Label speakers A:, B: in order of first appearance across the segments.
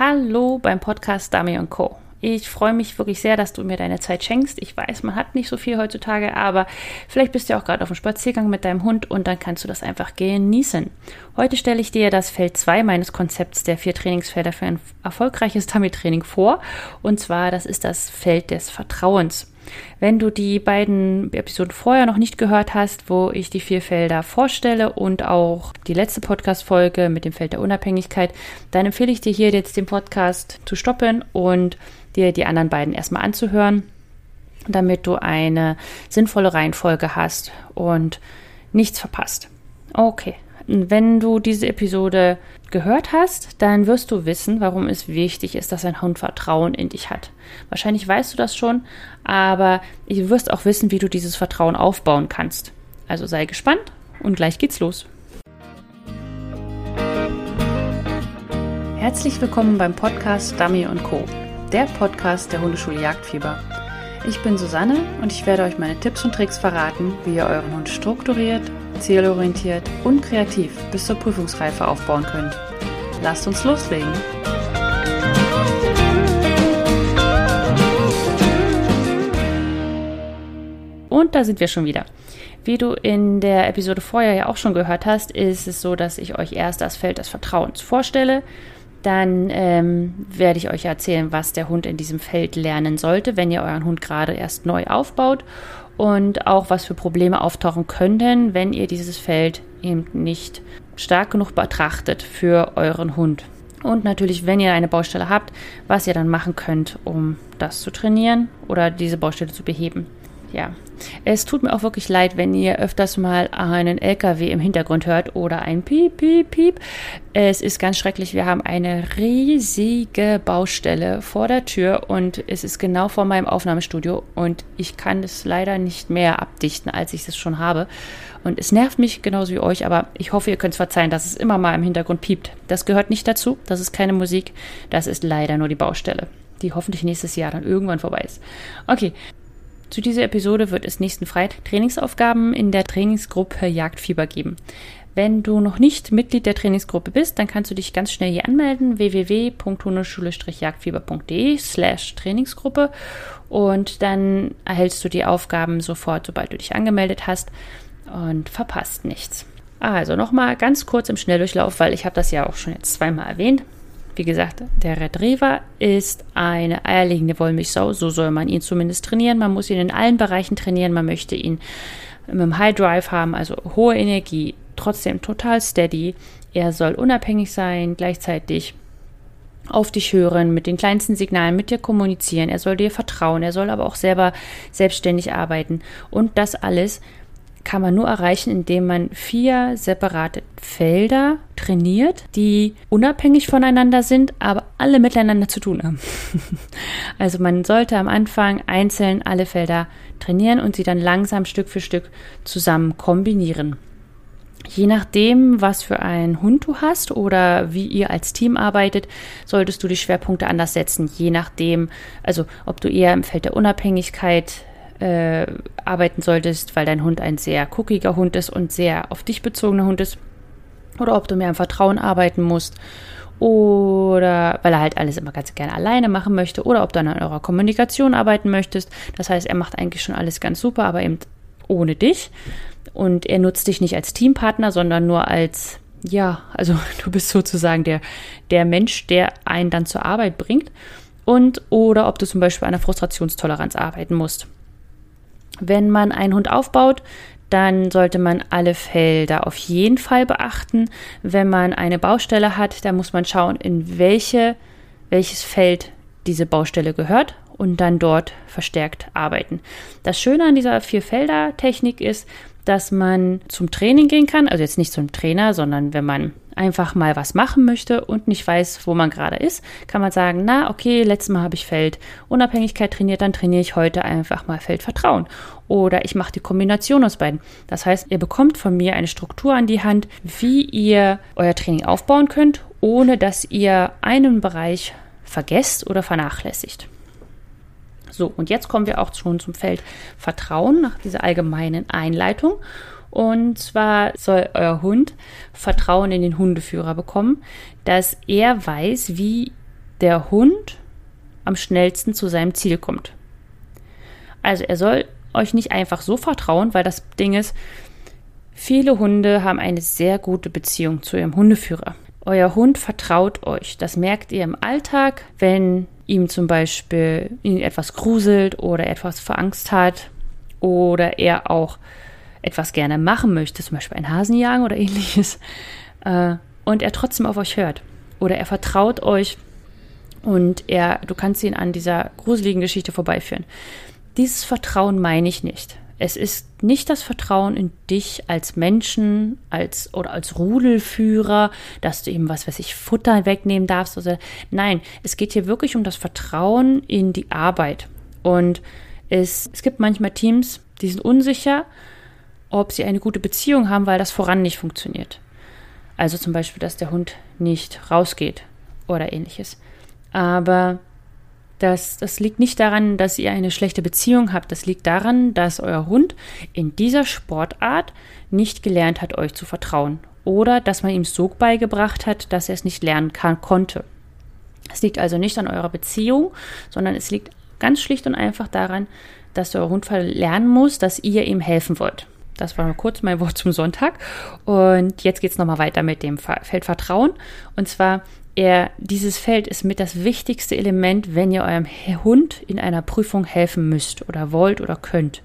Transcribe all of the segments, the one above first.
A: Hallo beim Podcast Dami Co. Ich freue mich wirklich sehr, dass du mir deine Zeit schenkst. Ich weiß, man hat nicht so viel heutzutage, aber vielleicht bist du auch gerade auf dem Spaziergang mit deinem Hund und dann kannst du das einfach genießen. Heute stelle ich dir das Feld 2 meines Konzepts der vier Trainingsfelder für ein erfolgreiches Dummy-Training vor. Und zwar, das ist das Feld des Vertrauens. Wenn du die beiden Episoden vorher noch nicht gehört hast, wo ich die vier Felder vorstelle und auch die letzte Podcast-Folge mit dem Feld der Unabhängigkeit, dann empfehle ich dir hier jetzt den Podcast zu stoppen und dir die anderen beiden erstmal anzuhören, damit du eine sinnvolle Reihenfolge hast und nichts verpasst. Okay, wenn du diese Episode gehört hast, dann wirst du wissen, warum es wichtig ist, dass ein Hund Vertrauen in dich hat. Wahrscheinlich weißt du das schon, aber du wirst auch wissen, wie du dieses Vertrauen aufbauen kannst. Also sei gespannt und gleich geht's los. Herzlich willkommen beim Podcast Dummy Co., der Podcast der Hundeschule Jagdfieber. Ich bin Susanne und ich werde euch meine Tipps und Tricks verraten, wie ihr euren Hund strukturiert, zielorientiert und kreativ bis zur Prüfungsreife aufbauen könnt. Lasst uns loslegen! Und da sind wir schon wieder. Wie du in der Episode vorher ja auch schon gehört hast, ist es so, dass ich euch erst das Feld des Vertrauens vorstelle. Dann ähm, werde ich euch erzählen, was der Hund in diesem Feld lernen sollte, wenn ihr euren Hund gerade erst neu aufbaut und auch was für Probleme auftauchen könnten, wenn ihr dieses Feld eben nicht stark genug betrachtet für euren Hund. Und natürlich, wenn ihr eine Baustelle habt, was ihr dann machen könnt, um das zu trainieren oder diese Baustelle zu beheben ja, es tut mir auch wirklich leid, wenn ihr öfters mal einen LKW im Hintergrund hört oder ein Piep, Piep, Piep. Es ist ganz schrecklich. Wir haben eine riesige Baustelle vor der Tür und es ist genau vor meinem Aufnahmestudio und ich kann es leider nicht mehr abdichten, als ich es schon habe. Und es nervt mich genauso wie euch, aber ich hoffe, ihr könnt es verzeihen, dass es immer mal im Hintergrund piept. Das gehört nicht dazu. Das ist keine Musik. Das ist leider nur die Baustelle die hoffentlich nächstes Jahr dann irgendwann vorbei ist. Okay, zu dieser Episode wird es nächsten Freitag Trainingsaufgaben in der Trainingsgruppe Jagdfieber geben. Wenn du noch nicht Mitglied der Trainingsgruppe bist, dann kannst du dich ganz schnell hier anmelden www.hundeschule-jagdfieber.de slash Trainingsgruppe und dann erhältst du die Aufgaben sofort, sobald du dich angemeldet hast und verpasst nichts. Also nochmal ganz kurz im Schnelldurchlauf, weil ich habe das ja auch schon jetzt zweimal erwähnt. Wie gesagt, der Retriever ist eine eierlegende Wollmilchsau, so soll man ihn zumindest trainieren. Man muss ihn in allen Bereichen trainieren. Man möchte ihn mit einem High Drive haben, also hohe Energie, trotzdem total steady. Er soll unabhängig sein, gleichzeitig auf dich hören, mit den kleinsten Signalen mit dir kommunizieren. Er soll dir vertrauen, er soll aber auch selber selbstständig arbeiten. Und das alles kann man nur erreichen, indem man vier separate Felder trainiert, die unabhängig voneinander sind, aber alle miteinander zu tun haben. also man sollte am Anfang einzeln alle Felder trainieren und sie dann langsam Stück für Stück zusammen kombinieren. Je nachdem, was für einen Hund du hast oder wie ihr als Team arbeitet, solltest du die Schwerpunkte anders setzen. Je nachdem, also ob du eher im Feld der Unabhängigkeit äh, arbeiten solltest, weil dein Hund ein sehr guckiger Hund ist und sehr auf dich bezogener Hund ist. Oder ob du mehr im Vertrauen arbeiten musst. Oder weil er halt alles immer ganz gerne alleine machen möchte. Oder ob du an eurer Kommunikation arbeiten möchtest. Das heißt, er macht eigentlich schon alles ganz super, aber eben ohne dich. Und er nutzt dich nicht als Teampartner, sondern nur als, ja, also du bist sozusagen der, der Mensch, der einen dann zur Arbeit bringt. Und oder ob du zum Beispiel an der Frustrationstoleranz arbeiten musst. Wenn man einen Hund aufbaut, dann sollte man alle Felder auf jeden Fall beachten. Wenn man eine Baustelle hat, dann muss man schauen, in welche, welches Feld diese Baustelle gehört und dann dort verstärkt arbeiten. Das Schöne an dieser Vier-Felder-Technik ist, dass man zum Training gehen kann, also jetzt nicht zum Trainer, sondern wenn man einfach mal was machen möchte und nicht weiß, wo man gerade ist, kann man sagen, na okay, letztes Mal habe ich Feldunabhängigkeit trainiert, dann trainiere ich heute einfach mal Feldvertrauen. Oder ich mache die Kombination aus beiden. Das heißt, ihr bekommt von mir eine Struktur an die Hand, wie ihr euer Training aufbauen könnt, ohne dass ihr einen Bereich vergesst oder vernachlässigt. So, und jetzt kommen wir auch schon zum Feld Vertrauen nach dieser allgemeinen Einleitung. Und zwar soll euer Hund Vertrauen in den Hundeführer bekommen, dass er weiß, wie der Hund am schnellsten zu seinem Ziel kommt. Also er soll euch nicht einfach so vertrauen, weil das Ding ist, viele Hunde haben eine sehr gute Beziehung zu ihrem Hundeführer. Euer Hund vertraut euch. Das merkt ihr im Alltag, wenn ihm zum Beispiel ihn etwas gruselt oder etwas verangst hat oder er auch etwas gerne machen möchte, zum Beispiel ein Hasen jagen oder ähnliches, äh, und er trotzdem auf euch hört. Oder er vertraut euch und er, du kannst ihn an dieser gruseligen Geschichte vorbeiführen. Dieses Vertrauen meine ich nicht. Es ist nicht das Vertrauen in dich als Menschen, als oder als Rudelführer, dass du ihm was weiß ich Futter wegnehmen darfst oder nein, es geht hier wirklich um das Vertrauen in die Arbeit. Und es, es gibt manchmal Teams, die sind unsicher, ob sie eine gute Beziehung haben, weil das voran nicht funktioniert. Also zum Beispiel, dass der Hund nicht rausgeht oder ähnliches. Aber das, das liegt nicht daran, dass ihr eine schlechte Beziehung habt. Das liegt daran, dass euer Hund in dieser Sportart nicht gelernt hat, euch zu vertrauen. Oder dass man ihm so beigebracht hat, dass er es nicht lernen kann, konnte. Es liegt also nicht an eurer Beziehung, sondern es liegt ganz schlicht und einfach daran, dass euer Hund lernen muss, dass ihr ihm helfen wollt. Das war kurz mein Wort zum Sonntag. Und jetzt geht es nochmal weiter mit dem Feld Vertrauen. Und zwar er, dieses Feld ist mit das wichtigste Element, wenn ihr eurem Hund in einer Prüfung helfen müsst oder wollt oder könnt.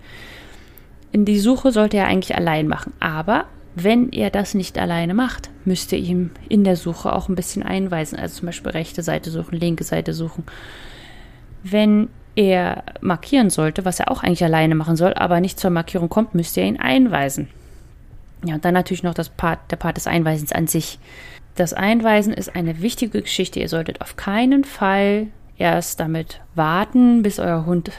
A: In die Suche sollte er eigentlich allein machen, aber wenn er das nicht alleine macht, müsst ihr ihm in der Suche auch ein bisschen einweisen, also zum Beispiel rechte Seite suchen, linke Seite suchen. Wenn er markieren sollte, was er auch eigentlich alleine machen soll, aber nicht zur Markierung kommt, müsst ihr ihn einweisen. Ja, und dann natürlich noch das Part, der Part des Einweisens an sich. Das Einweisen ist eine wichtige Geschichte. Ihr solltet auf keinen Fall erst damit warten, bis euer Hund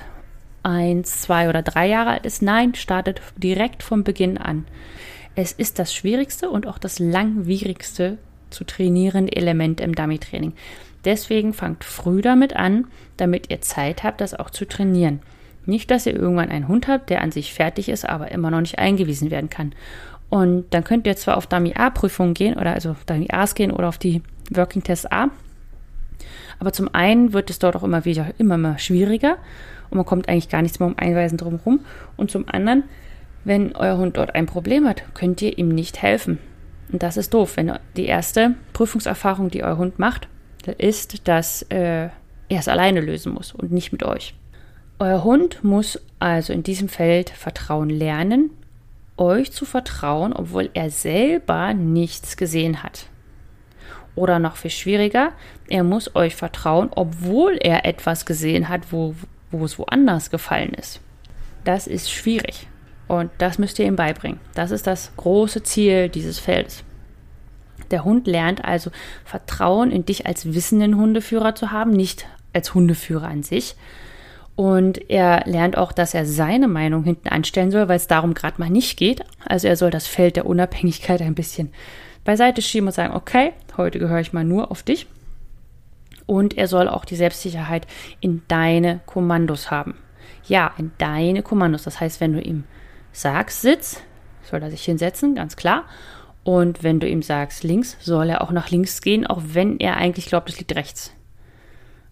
A: eins, zwei oder drei Jahre alt ist. Nein, startet direkt vom Beginn an. Es ist das schwierigste und auch das langwierigste zu trainierende Element im Dummy-Training. Deswegen fangt früh damit an, damit ihr Zeit habt, das auch zu trainieren. Nicht, dass ihr irgendwann einen Hund habt, der an sich fertig ist, aber immer noch nicht eingewiesen werden kann. Und dann könnt ihr zwar auf Dummy A-Prüfungen gehen oder also auf Dummy A's gehen oder auf die Working Test A. Aber zum einen wird es dort auch immer wieder immer mehr schwieriger und man kommt eigentlich gar nichts mehr um Einweisen drumherum. Und zum anderen, wenn euer Hund dort ein Problem hat, könnt ihr ihm nicht helfen. Und das ist doof, wenn die erste Prüfungserfahrung, die euer Hund macht, ist, dass äh, er es alleine lösen muss und nicht mit euch. Euer Hund muss also in diesem Feld Vertrauen lernen euch zu vertrauen, obwohl er selber nichts gesehen hat. Oder noch viel schwieriger, er muss euch vertrauen, obwohl er etwas gesehen hat, wo, wo es woanders gefallen ist. Das ist schwierig. Und das müsst ihr ihm beibringen. Das ist das große Ziel dieses Feldes. Der Hund lernt also Vertrauen in dich als wissenden Hundeführer zu haben, nicht als Hundeführer an sich, und er lernt auch, dass er seine Meinung hinten anstellen soll, weil es darum gerade mal nicht geht. Also er soll das Feld der Unabhängigkeit ein bisschen beiseite schieben und sagen, okay, heute gehöre ich mal nur auf dich. Und er soll auch die Selbstsicherheit in deine Kommandos haben. Ja, in deine Kommandos. Das heißt, wenn du ihm sagst, sitz, soll er sich hinsetzen, ganz klar. Und wenn du ihm sagst, links, soll er auch nach links gehen, auch wenn er eigentlich glaubt, es liegt rechts.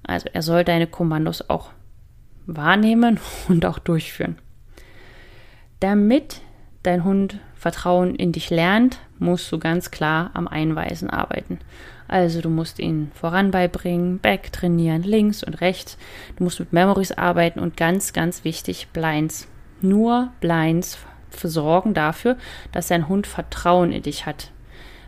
A: Also er soll deine Kommandos auch wahrnehmen und auch durchführen. Damit dein Hund Vertrauen in dich lernt, musst du ganz klar am Einweisen arbeiten. Also du musst ihn voran beibringen, back trainieren, links und rechts. Du musst mit Memories arbeiten und ganz, ganz wichtig, Blinds. Nur Blinds sorgen dafür, dass dein Hund Vertrauen in dich hat.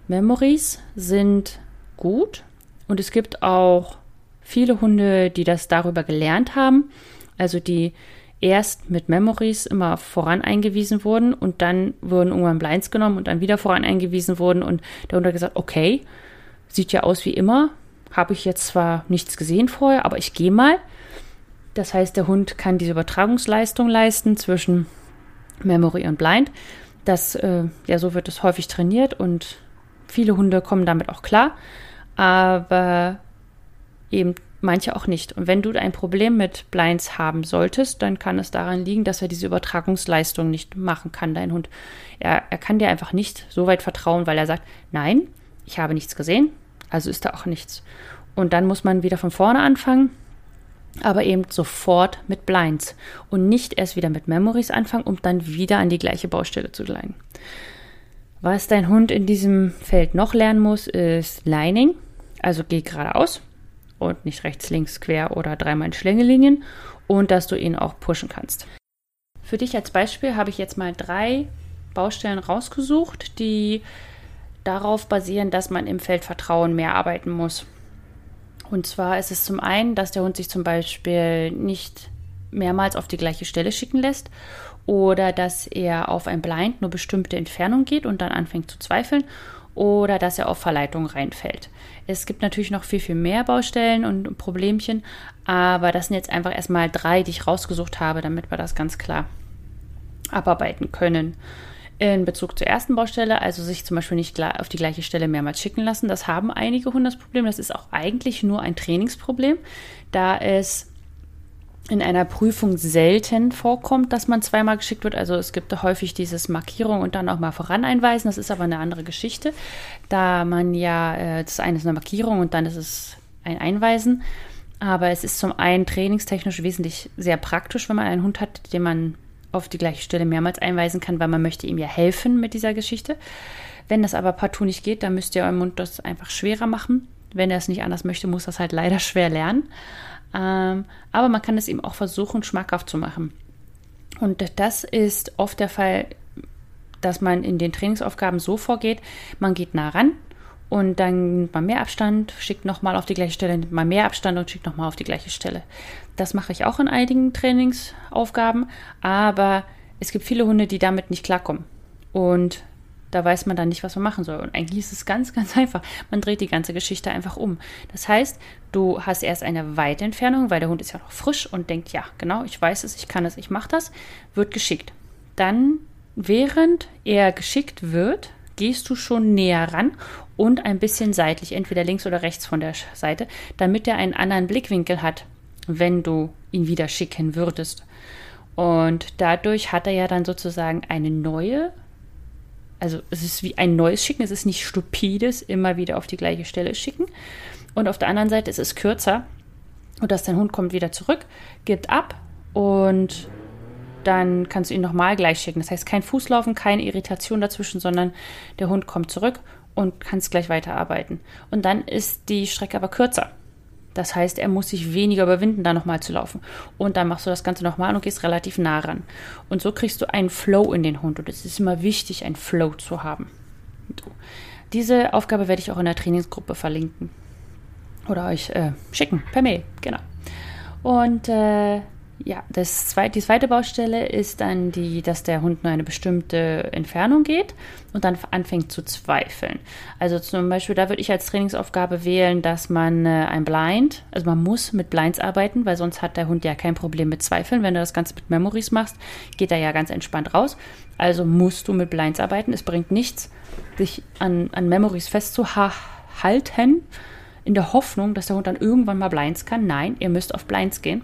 A: Memories sind gut und es gibt auch viele Hunde, die das darüber gelernt haben also die erst mit Memories immer voran eingewiesen wurden und dann wurden irgendwann Blinds genommen und dann wieder voran eingewiesen wurden und der Hund hat gesagt, okay, sieht ja aus wie immer, habe ich jetzt zwar nichts gesehen vorher, aber ich gehe mal. Das heißt, der Hund kann diese Übertragungsleistung leisten zwischen Memory und Blind. Das, äh, ja, so wird es häufig trainiert und viele Hunde kommen damit auch klar. Aber eben manche auch nicht. Und wenn du ein Problem mit Blinds haben solltest, dann kann es daran liegen, dass er diese Übertragungsleistung nicht machen kann, dein Hund. Er, er kann dir einfach nicht so weit vertrauen, weil er sagt, nein, ich habe nichts gesehen, also ist da auch nichts. Und dann muss man wieder von vorne anfangen, aber eben sofort mit Blinds und nicht erst wieder mit Memories anfangen, um dann wieder an die gleiche Baustelle zu gelangen. Was dein Hund in diesem Feld noch lernen muss, ist Lining. Also geh geradeaus und nicht rechts, links, quer oder dreimal in Schlängelinien und dass du ihn auch pushen kannst. Für dich als Beispiel habe ich jetzt mal drei Baustellen rausgesucht, die darauf basieren, dass man im Feld Vertrauen mehr arbeiten muss. Und zwar ist es zum einen, dass der Hund sich zum Beispiel nicht mehrmals auf die gleiche Stelle schicken lässt oder dass er auf ein Blind nur bestimmte Entfernung geht und dann anfängt zu zweifeln oder dass er auf Verleitung reinfällt. Es gibt natürlich noch viel, viel mehr Baustellen und Problemchen, aber das sind jetzt einfach erstmal drei, die ich rausgesucht habe, damit wir das ganz klar abarbeiten können. In Bezug zur ersten Baustelle, also sich zum Beispiel nicht auf die gleiche Stelle mehrmals schicken lassen, das haben einige Hunde das Problem. Das ist auch eigentlich nur ein Trainingsproblem, da es in einer Prüfung selten vorkommt, dass man zweimal geschickt wird. Also es gibt häufig dieses Markierung und dann auch mal voran einweisen. Das ist aber eine andere Geschichte, da man ja, äh, das eine ist eine Markierung und dann ist es ein Einweisen. Aber es ist zum einen trainingstechnisch wesentlich sehr praktisch, wenn man einen Hund hat, den man auf die gleiche Stelle mehrmals einweisen kann, weil man möchte ihm ja helfen mit dieser Geschichte. Wenn das aber partout nicht geht, dann müsst ihr eurem Mund das einfach schwerer machen. Wenn er es nicht anders möchte, muss das halt leider schwer lernen. Ähm, aber man kann es ihm auch versuchen, schmackhaft zu machen. Und das ist oft der Fall, dass man in den Trainingsaufgaben so vorgeht, man geht nah ran und dann nimmt man mehr Abstand, schickt nochmal auf die gleiche Stelle, nimmt man mehr Abstand und schickt nochmal auf die gleiche Stelle. Das mache ich auch in einigen Trainingsaufgaben, aber es gibt viele Hunde, die damit nicht klarkommen. Und da weiß man dann nicht, was man machen soll. Und eigentlich ist es ganz, ganz einfach. Man dreht die ganze Geschichte einfach um. Das heißt, du hast erst eine weite Entfernung, weil der Hund ist ja noch frisch und denkt, ja, genau, ich weiß es, ich kann es, ich mache das, wird geschickt. Dann, während er geschickt wird, gehst du schon näher ran und ein bisschen seitlich, entweder links oder rechts von der Seite, damit er einen anderen Blickwinkel hat, wenn du ihn wieder schicken würdest. Und dadurch hat er ja dann sozusagen eine neue, also es ist wie ein neues Schicken, es ist nicht stupides, immer wieder auf die gleiche Stelle schicken. Und auf der anderen Seite ist es kürzer, und dass dein Hund kommt wieder zurück, gibt ab und dann kannst du ihn nochmal gleich schicken. Das heißt, kein Fußlaufen, keine Irritation dazwischen, sondern der Hund kommt zurück und kannst gleich weiterarbeiten. Und dann ist die Strecke aber kürzer. Das heißt, er muss sich weniger überwinden, da nochmal zu laufen. Und dann machst du das Ganze nochmal und gehst relativ nah ran. Und so kriegst du einen Flow in den Hund. Und es ist immer wichtig, einen Flow zu haben. Diese Aufgabe werde ich auch in der Trainingsgruppe verlinken. Oder euch äh, schicken, per Mail, genau. Und äh, ja, das zweite, die zweite Baustelle ist dann die, dass der Hund nur eine bestimmte Entfernung geht und dann anfängt zu zweifeln. Also zum Beispiel, da würde ich als Trainingsaufgabe wählen, dass man äh, ein Blind, also man muss mit Blinds arbeiten, weil sonst hat der Hund ja kein Problem mit Zweifeln. Wenn du das Ganze mit Memories machst, geht er ja ganz entspannt raus. Also musst du mit Blinds arbeiten. Es bringt nichts, sich an, an Memories festzuhalten, in der Hoffnung, dass der Hund dann irgendwann mal Blinds kann. Nein, ihr müsst auf Blinds gehen.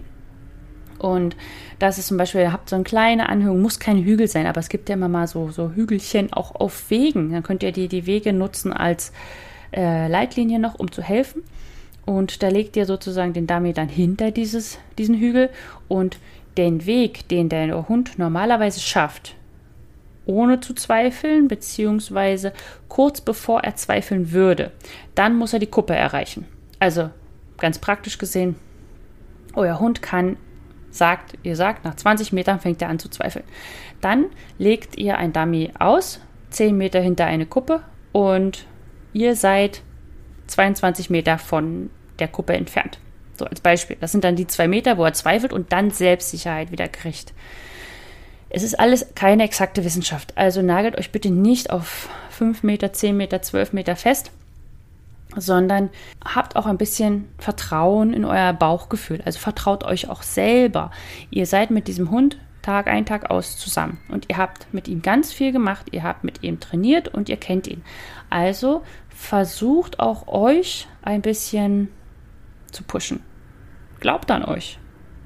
A: Und das ist zum Beispiel, ihr habt so eine kleine Anhöhung, muss kein Hügel sein, aber es gibt ja immer mal so, so Hügelchen auch auf Wegen. Dann könnt ihr die, die Wege nutzen als äh, Leitlinie noch, um zu helfen. Und da legt ihr sozusagen den Dummy dann hinter dieses, diesen Hügel und den Weg, den der Hund normalerweise schafft, ohne zu zweifeln, beziehungsweise kurz bevor er zweifeln würde, dann muss er die Kuppe erreichen. Also ganz praktisch gesehen, euer Hund kann sagt, ihr sagt, nach 20 Metern fängt er an zu zweifeln. Dann legt ihr ein Dummy aus, 10 Meter hinter eine Kuppe und ihr seid 22 Meter von der Kuppe entfernt. So als Beispiel. Das sind dann die zwei Meter, wo er zweifelt und dann Selbstsicherheit wieder kriegt. Es ist alles keine exakte Wissenschaft. Also nagelt euch bitte nicht auf 5 Meter, 10 Meter, 12 Meter fest sondern habt auch ein bisschen Vertrauen in euer Bauchgefühl. Also vertraut euch auch selber. Ihr seid mit diesem Hund Tag ein, Tag aus zusammen und ihr habt mit ihm ganz viel gemacht, ihr habt mit ihm trainiert und ihr kennt ihn. Also versucht auch euch ein bisschen zu pushen. Glaubt an euch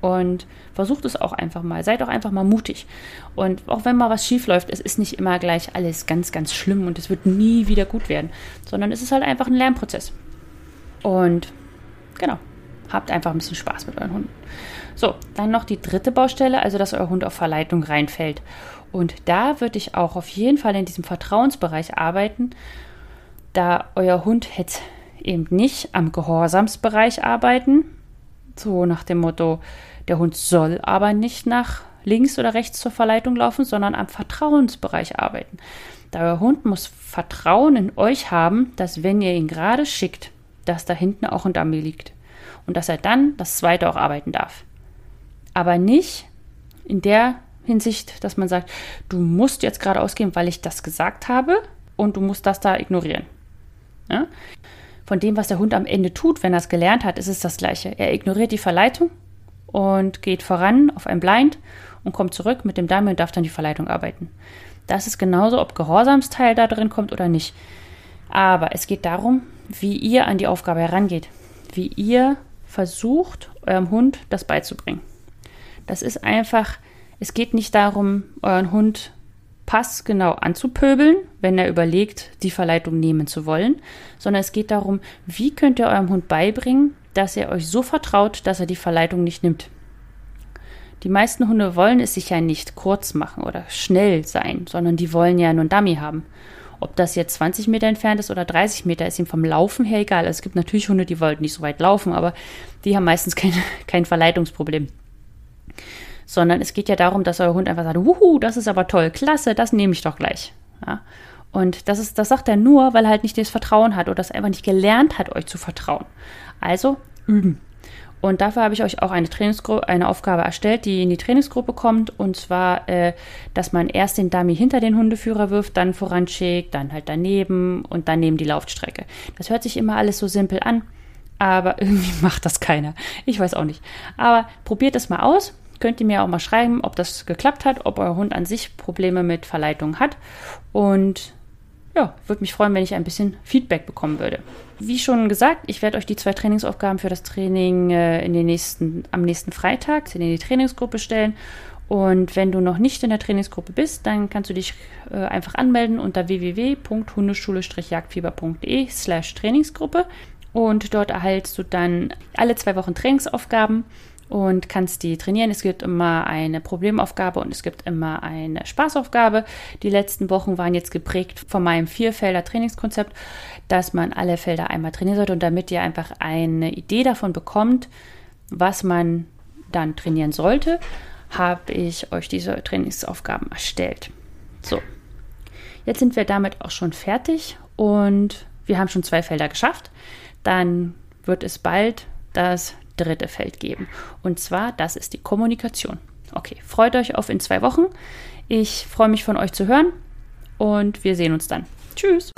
A: und versucht es auch einfach mal. Seid auch einfach mal mutig. Und auch wenn mal was schief läuft, es ist nicht immer gleich alles ganz, ganz schlimm und es wird nie wieder gut werden, sondern es ist halt einfach ein Lernprozess. Und Genau. Habt einfach ein bisschen Spaß mit euren Hunden. So, dann noch die dritte Baustelle, also dass euer Hund auf Verleitung reinfällt. Und da würde ich auch auf jeden Fall in diesem Vertrauensbereich arbeiten, da euer Hund jetzt eben nicht am Gehorsamsbereich arbeiten, so nach dem Motto, der Hund soll aber nicht nach links oder rechts zur Verleitung laufen, sondern am Vertrauensbereich arbeiten. Da euer Hund muss Vertrauen in euch haben, dass wenn ihr ihn gerade schickt, dass da hinten auch ein Dummy liegt und dass er dann das zweite auch arbeiten darf. Aber nicht in der Hinsicht, dass man sagt, du musst jetzt gerade ausgehen, weil ich das gesagt habe und du musst das da ignorieren. Ja? Von dem, was der Hund am Ende tut, wenn er es gelernt hat, ist es das Gleiche. Er ignoriert die Verleitung und geht voran auf ein Blind und kommt zurück mit dem Dummy und darf dann die Verleitung arbeiten. Das ist genauso, ob Gehorsamsteil da drin kommt oder nicht. Aber es geht darum, wie ihr an die Aufgabe herangeht, wie ihr versucht, eurem Hund das beizubringen. Das ist einfach, es geht nicht darum, euren Hund passgenau anzupöbeln, wenn er überlegt, die Verleitung nehmen zu wollen, sondern es geht darum, wie könnt ihr eurem Hund beibringen, dass er euch so vertraut, dass er die Verleitung nicht nimmt. Die meisten Hunde wollen es sich ja nicht kurz machen oder schnell sein, sondern die wollen ja nur Dummy haben. Ob das jetzt 20 Meter entfernt ist oder 30 Meter, ist ihm vom Laufen her egal. Es gibt natürlich Hunde, die wollten nicht so weit laufen, aber die haben meistens kein, kein Verleitungsproblem. Sondern es geht ja darum, dass euer Hund einfach sagt, wuhu, das ist aber toll, klasse, das nehme ich doch gleich. Ja? Und das, ist, das sagt er nur, weil er halt nicht das Vertrauen hat oder das einfach nicht gelernt hat, euch zu vertrauen. Also üben. Und dafür habe ich euch auch eine, Trainingsgruppe, eine Aufgabe erstellt, die in die Trainingsgruppe kommt. Und zwar, äh, dass man erst den Dummy hinter den Hundeführer wirft, dann voranschickt, dann halt daneben und dann neben die Laufstrecke. Das hört sich immer alles so simpel an, aber irgendwie macht das keiner. Ich weiß auch nicht. Aber probiert es mal aus. Könnt ihr mir auch mal schreiben, ob das geklappt hat, ob euer Hund an sich Probleme mit Verleitung hat. Und ja, würde mich freuen, wenn ich ein bisschen Feedback bekommen würde. Wie schon gesagt, ich werde euch die zwei Trainingsaufgaben für das Training äh, in den nächsten, am nächsten Freitag in die Trainingsgruppe stellen. Und wenn du noch nicht in der Trainingsgruppe bist, dann kannst du dich äh, einfach anmelden unter www.hundeschule-jagdfieber.de slash Trainingsgruppe. Und dort erhältst du dann alle zwei Wochen Trainingsaufgaben und kannst die trainieren. Es gibt immer eine Problemaufgabe und es gibt immer eine Spaßaufgabe. Die letzten Wochen waren jetzt geprägt von meinem Vierfelder Trainingskonzept, dass man alle Felder einmal trainieren sollte und damit ihr einfach eine Idee davon bekommt, was man dann trainieren sollte, habe ich euch diese Trainingsaufgaben erstellt. So, jetzt sind wir damit auch schon fertig und wir haben schon zwei Felder geschafft. Dann wird es bald das dritte Feld geben. Und zwar, das ist die Kommunikation. Okay, freut euch auf in zwei Wochen. Ich freue mich von euch zu hören und wir sehen uns dann. Tschüss.